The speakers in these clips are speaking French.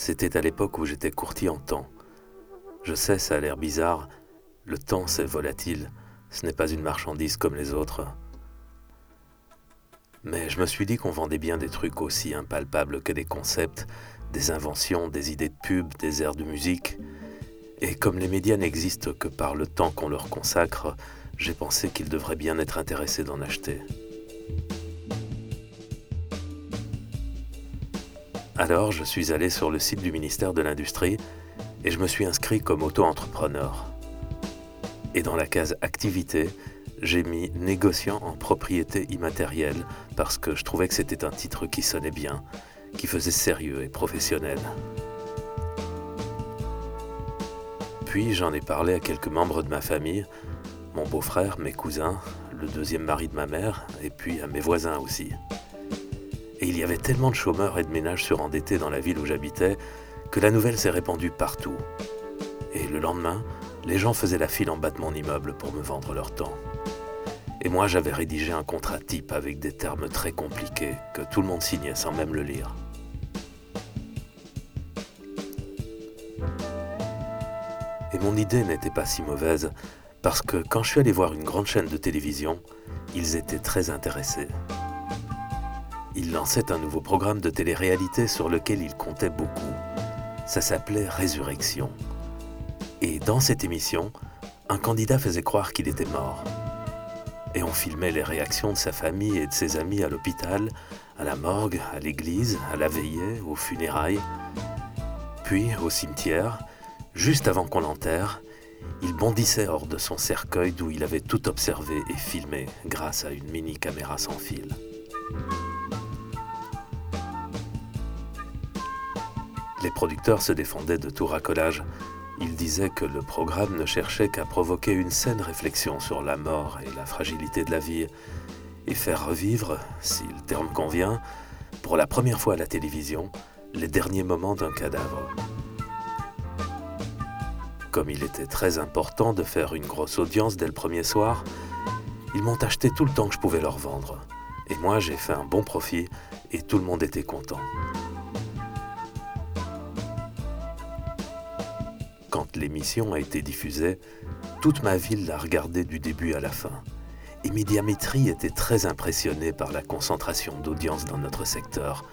C'était à l'époque où j'étais courtier en temps. Je sais, ça a l'air bizarre. Le temps, c'est volatile. Ce n'est pas une marchandise comme les autres. Mais je me suis dit qu'on vendait bien des trucs aussi impalpables que des concepts, des inventions, des idées de pub, des airs de musique. Et comme les médias n'existent que par le temps qu'on leur consacre, j'ai pensé qu'ils devraient bien être intéressés d'en acheter. Alors je suis allé sur le site du ministère de l'Industrie et je me suis inscrit comme auto-entrepreneur. Et dans la case Activité, j'ai mis négociant en propriété immatérielle parce que je trouvais que c'était un titre qui sonnait bien, qui faisait sérieux et professionnel. Puis j'en ai parlé à quelques membres de ma famille, mon beau-frère, mes cousins, le deuxième mari de ma mère, et puis à mes voisins aussi. Et il y avait tellement de chômeurs et de ménages surendettés dans la ville où j'habitais que la nouvelle s'est répandue partout. Et le lendemain, les gens faisaient la file en bas de mon immeuble pour me vendre leur temps. Et moi, j'avais rédigé un contrat type avec des termes très compliqués que tout le monde signait sans même le lire. Et mon idée n'était pas si mauvaise, parce que quand je suis allé voir une grande chaîne de télévision, ils étaient très intéressés. Ils lançaient un nouveau programme de télé-réalité sur lequel ils comptaient beaucoup. Ça s'appelait Résurrection. Et dans cette émission, un candidat faisait croire qu'il était mort. Et on filmait les réactions de sa famille et de ses amis à l'hôpital, à la morgue, à l'église, à la veillée, aux funérailles. Puis, au cimetière, juste avant qu'on l'enterre, il bondissait hors de son cercueil d'où il avait tout observé et filmé grâce à une mini caméra sans fil. Les producteurs se défendaient de tout racolage. Ils disaient que le programme ne cherchait qu'à provoquer une saine réflexion sur la mort et la fragilité de la vie, et faire revivre, si le terme convient, pour la première fois à la télévision, les derniers moments d'un cadavre. Comme il était très important de faire une grosse audience dès le premier soir, ils m'ont acheté tout le temps que je pouvais leur vendre. Et moi, j'ai fait un bon profit et tout le monde était content. Quand l'émission a été diffusée, toute ma ville l'a regardée du début à la fin. Et Médiamétrie était très impressionné par la concentration d'audience dans notre secteur.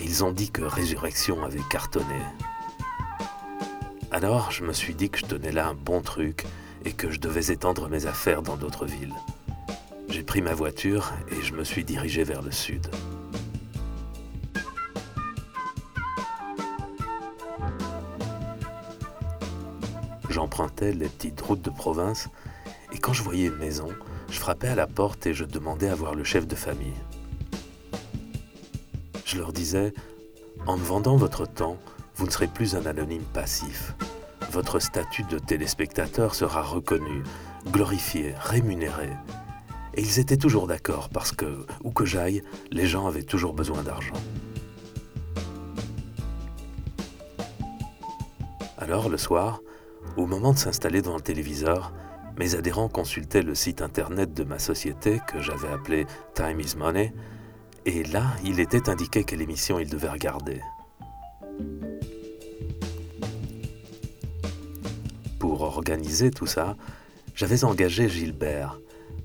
Et ils ont dit que Résurrection avait cartonné. Alors je me suis dit que je tenais là un bon truc et que je devais étendre mes affaires dans d'autres villes. J'ai pris ma voiture et je me suis dirigé vers le sud. J'empruntais les petites routes de province et quand je voyais une maison, je frappais à la porte et je demandais à voir le chef de famille. Je leur disais, en me vendant votre temps, vous ne serez plus un anonyme passif. Votre statut de téléspectateur sera reconnu, glorifié, rémunéré. Et ils étaient toujours d'accord parce que, où que j'aille, les gens avaient toujours besoin d'argent. Alors, le soir, au moment de s'installer devant le téléviseur, mes adhérents consultaient le site internet de ma société que j'avais appelé Time is Money, et là, il était indiqué quelle émission ils devaient regarder. Pour organiser tout ça, j'avais engagé Gilbert,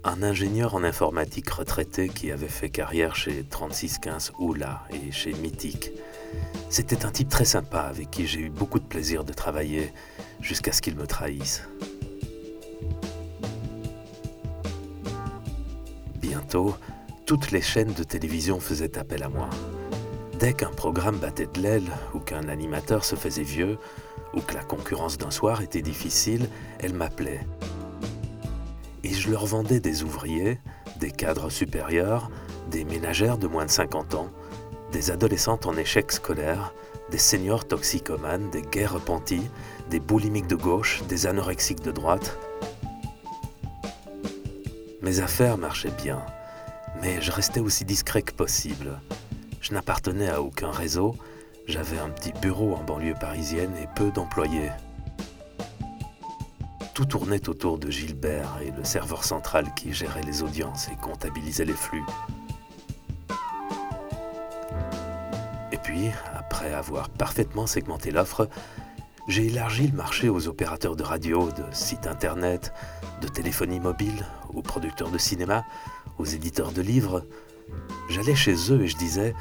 un ingénieur en informatique retraité qui avait fait carrière chez 3615 Oula et chez Mythique. C'était un type très sympa avec qui j'ai eu beaucoup de plaisir de travailler jusqu'à ce qu'il me trahisse. Bientôt, toutes les chaînes de télévision faisaient appel à moi. Dès qu'un programme battait de l'aile ou qu'un animateur se faisait vieux ou que la concurrence d'un soir était difficile, elles m'appelaient. Et je leur vendais des ouvriers, des cadres supérieurs, des ménagères de moins de 50 ans, des adolescentes en échec scolaire, des seniors toxicomanes, des gays repentis, des boulimiques de gauche, des anorexiques de droite. Mes affaires marchaient bien, mais je restais aussi discret que possible. Je n'appartenais à aucun réseau, j'avais un petit bureau en banlieue parisienne et peu d'employés. Tout tournait autour de Gilbert et le serveur central qui gérait les audiences et comptabilisait les flux. Après avoir parfaitement segmenté l'offre, j'ai élargi le marché aux opérateurs de radio, de sites internet, de téléphonie mobile, aux producteurs de cinéma, aux éditeurs de livres. J'allais chez eux et je disais,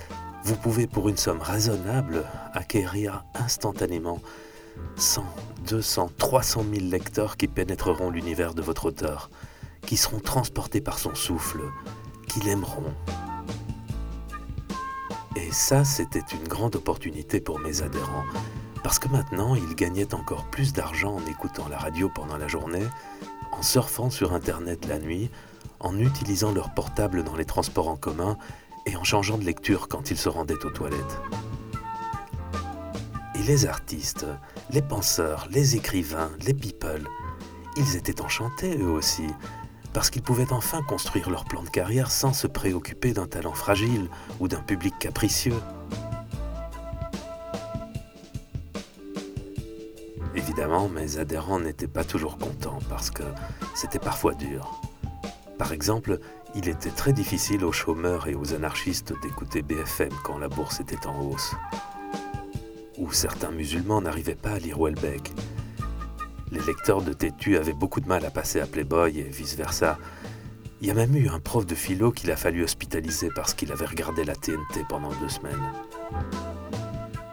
vous pouvez pour une somme raisonnable acquérir instantanément 100, 200, 300 000 lecteurs qui pénétreront l'univers de votre auteur, qui seront transportés par son souffle, qui l'aimeront. Et ça, c'était une grande opportunité pour mes adhérents, parce que maintenant, ils gagnaient encore plus d'argent en écoutant la radio pendant la journée, en surfant sur Internet la nuit, en utilisant leur portable dans les transports en commun et en changeant de lecture quand ils se rendaient aux toilettes. Et les artistes, les penseurs, les écrivains, les people, ils étaient enchantés eux aussi, parce qu'ils pouvaient enfin construire leur plan de carrière sans se préoccuper d'un talent fragile ou d'un public capricieux. Évidemment, mes adhérents n'étaient pas toujours contents parce que c'était parfois dur. Par exemple, il était très difficile aux chômeurs et aux anarchistes d'écouter BFM quand la bourse était en hausse. Ou certains musulmans n'arrivaient pas à lire Welbeck. Les lecteurs de Tétu avaient beaucoup de mal à passer à Playboy et vice-versa. Il y a même eu un prof de philo qu'il a fallu hospitaliser parce qu'il avait regardé la TNT pendant deux semaines.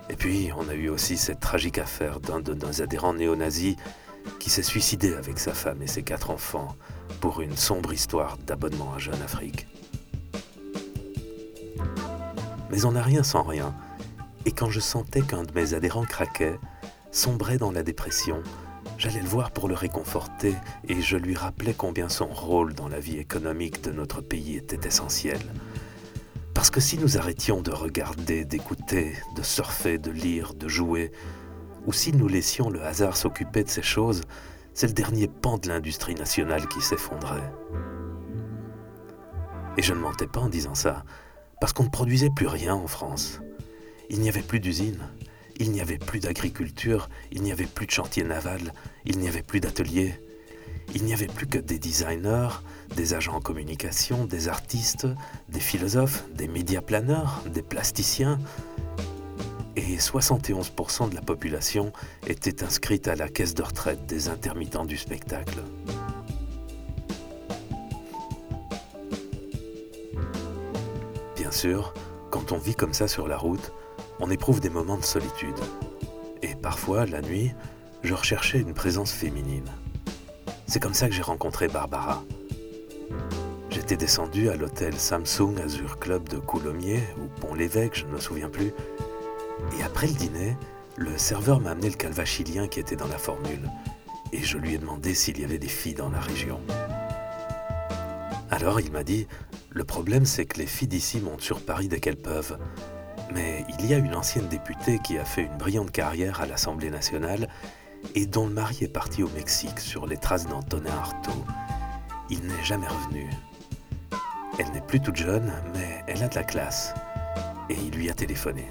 Et puis, on a eu aussi cette tragique affaire d'un de nos adhérents néo-nazis qui s'est suicidé avec sa femme et ses quatre enfants pour une sombre histoire d'abonnement à Jeune Afrique. Mais on n'a rien sans rien, et quand je sentais qu'un de mes adhérents craquait, sombrait dans la dépression, j'allais le voir pour le réconforter et je lui rappelais combien son rôle dans la vie économique de notre pays était essentiel. Parce que si nous arrêtions de regarder, d'écouter, de surfer, de lire, de jouer, ou si nous laissions le hasard s'occuper de ces choses, c'est le dernier pan de l'industrie nationale qui s'effondrait. Et je ne mentais pas en disant ça, parce qu'on ne produisait plus rien en France. Il n'y avait plus d'usines, il n'y avait plus d'agriculture, il n'y avait plus de chantier naval, il n'y avait plus d'ateliers. Il n'y avait plus que des designers, des agents en communication, des artistes, des philosophes, des médiaplaneurs, des plasticiens, et 71% de la population était inscrite à la caisse de retraite des intermittents du spectacle. Bien sûr, quand on vit comme ça sur la route, on éprouve des moments de solitude. Et parfois, la nuit, je recherchais une présence féminine. C'est comme ça que j'ai rencontré Barbara. J'étais descendu à l'hôtel Samsung Azure Club de Coulommiers, ou Pont-l'Évêque, je ne me souviens plus, et après le dîner, le serveur m'a amené le calva chilien qui était dans la formule, et je lui ai demandé s'il y avait des filles dans la région. Alors il m'a dit, le problème c'est que les filles d'ici montent sur Paris dès qu'elles peuvent. Mais il y a une ancienne députée qui a fait une brillante carrière à l'Assemblée nationale et dont le mari est parti au Mexique sur les traces d'Antonin Artaud. Il n'est jamais revenu. Elle n'est plus toute jeune, mais elle a de la classe. Et il lui a téléphoné.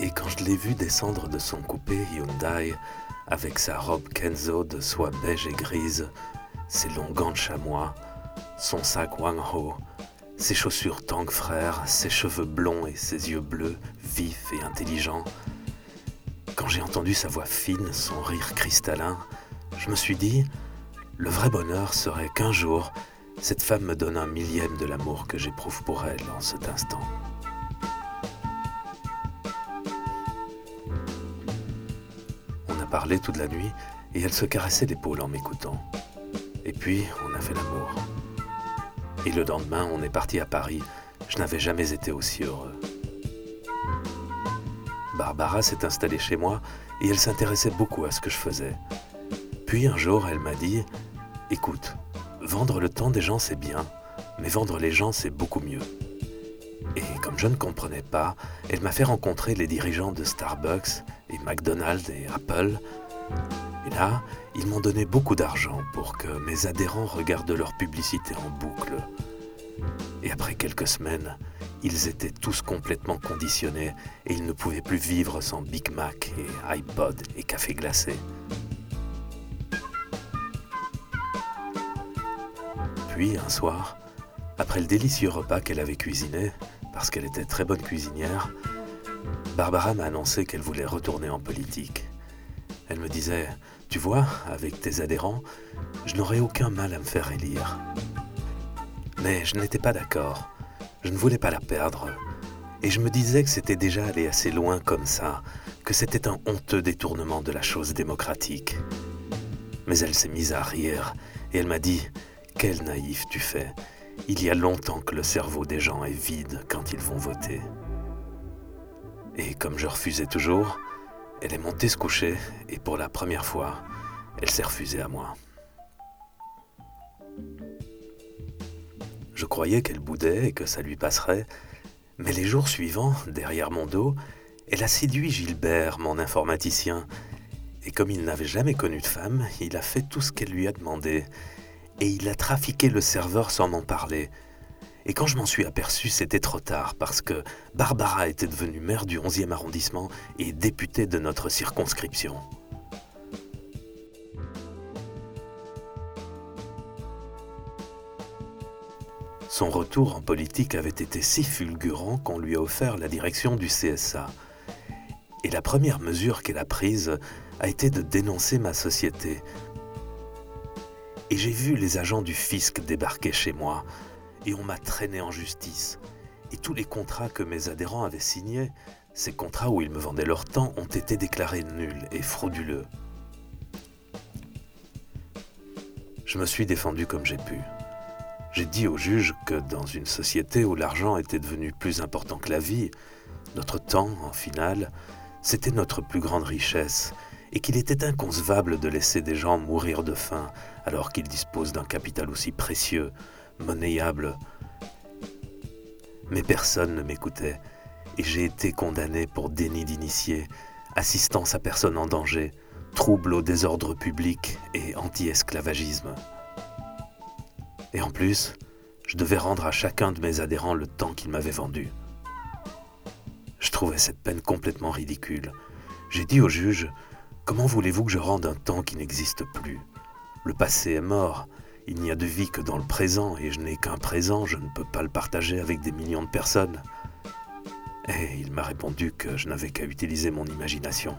Et quand je l'ai vu descendre de son coupé Hyundai, avec sa robe Kenzo de soie beige et grise, ses longs gants de chamois, son sac Wang Ho, ses chaussures Tang Frère, ses cheveux blonds et ses yeux bleus, vifs et intelligents, quand j'ai entendu sa voix fine, son rire cristallin, je me suis dit, le vrai bonheur serait qu'un jour, cette femme me donne un millième de l'amour que j'éprouve pour elle en cet instant. parlait toute la nuit et elle se caressait l'épaule en m'écoutant. Et puis, on a fait l'amour. Et le lendemain, on est parti à Paris. Je n'avais jamais été aussi heureux. Barbara s'est installée chez moi et elle s'intéressait beaucoup à ce que je faisais. Puis un jour, elle m'a dit, écoute, vendre le temps des gens c'est bien, mais vendre les gens c'est beaucoup mieux. Et comme je ne comprenais pas, elle m'a fait rencontrer les dirigeants de Starbucks et McDonald's et Apple. Et là, ils m'ont donné beaucoup d'argent pour que mes adhérents regardent leur publicité en boucle. Et après quelques semaines, ils étaient tous complètement conditionnés et ils ne pouvaient plus vivre sans Big Mac et iPod et café glacé. Puis un soir, Après le délicieux repas qu'elle avait cuisiné, parce qu'elle était très bonne cuisinière, Barbara m'a annoncé qu'elle voulait retourner en politique. Elle me disait, tu vois, avec tes adhérents, je n'aurais aucun mal à me faire élire. Mais je n'étais pas d'accord. Je ne voulais pas la perdre. Et je me disais que c'était déjà allé assez loin comme ça, que c'était un honteux détournement de la chose démocratique. Mais elle s'est mise à rire et elle m'a dit Quel naïf tu fais. Il y a longtemps que le cerveau des gens est vide quand ils vont voter. Et comme je refusais toujours, elle est montée se coucher et pour la première fois, elle s'est refusée à moi. Je croyais qu'elle boudait et que ça lui passerait, mais les jours suivants, derrière mon dos, elle a séduit Gilbert, mon informaticien, et comme il n'avait jamais connu de femme, il a fait tout ce qu'elle lui a demandé, et il a trafiqué le serveur sans m'en parler. Et quand je m'en suis aperçu, c'était trop tard, parce que Barbara était devenue maire du 11e arrondissement et députée de notre circonscription. Son retour en politique avait été si fulgurant qu'on lui a offert la direction du CSA. Et la première mesure qu'elle a prise a été de dénoncer ma société. Et j'ai vu les agents du fisc débarquer chez moi, et on m'a traîné en justice. Et tous les contrats que mes adhérents avaient signés, ces contrats où ils me vendaient leur temps, ont été déclarés nuls et frauduleux. Je me suis défendu comme j'ai pu. J'ai dit au juge que dans une société où l'argent était devenu plus important que la vie, notre temps, en finale, c'était notre plus grande richesse, et qu'il était inconcevable de laisser des gens mourir de faim alors qu'ils disposent d'un capital aussi précieux, monnayable. Mais personne ne m'écoutait, et j'ai été condamné pour déni d'initié, assistance à personne en danger, trouble au désordre public et anti-esclavagisme. Et en plus, je devais rendre à chacun de mes adhérents le temps qu'ils m'avaient vendu. Je trouvais cette peine complètement ridicule. J'ai dit au juge, comment voulez-vous que je rende un temps qui n'existe plus? Le passé est mort, il n'y a de vie que dans le présent, et je n'ai qu'un présent, je ne peux pas le partager avec des millions de personnes. Et il m'a répondu que je n'avais qu'à utiliser mon imagination.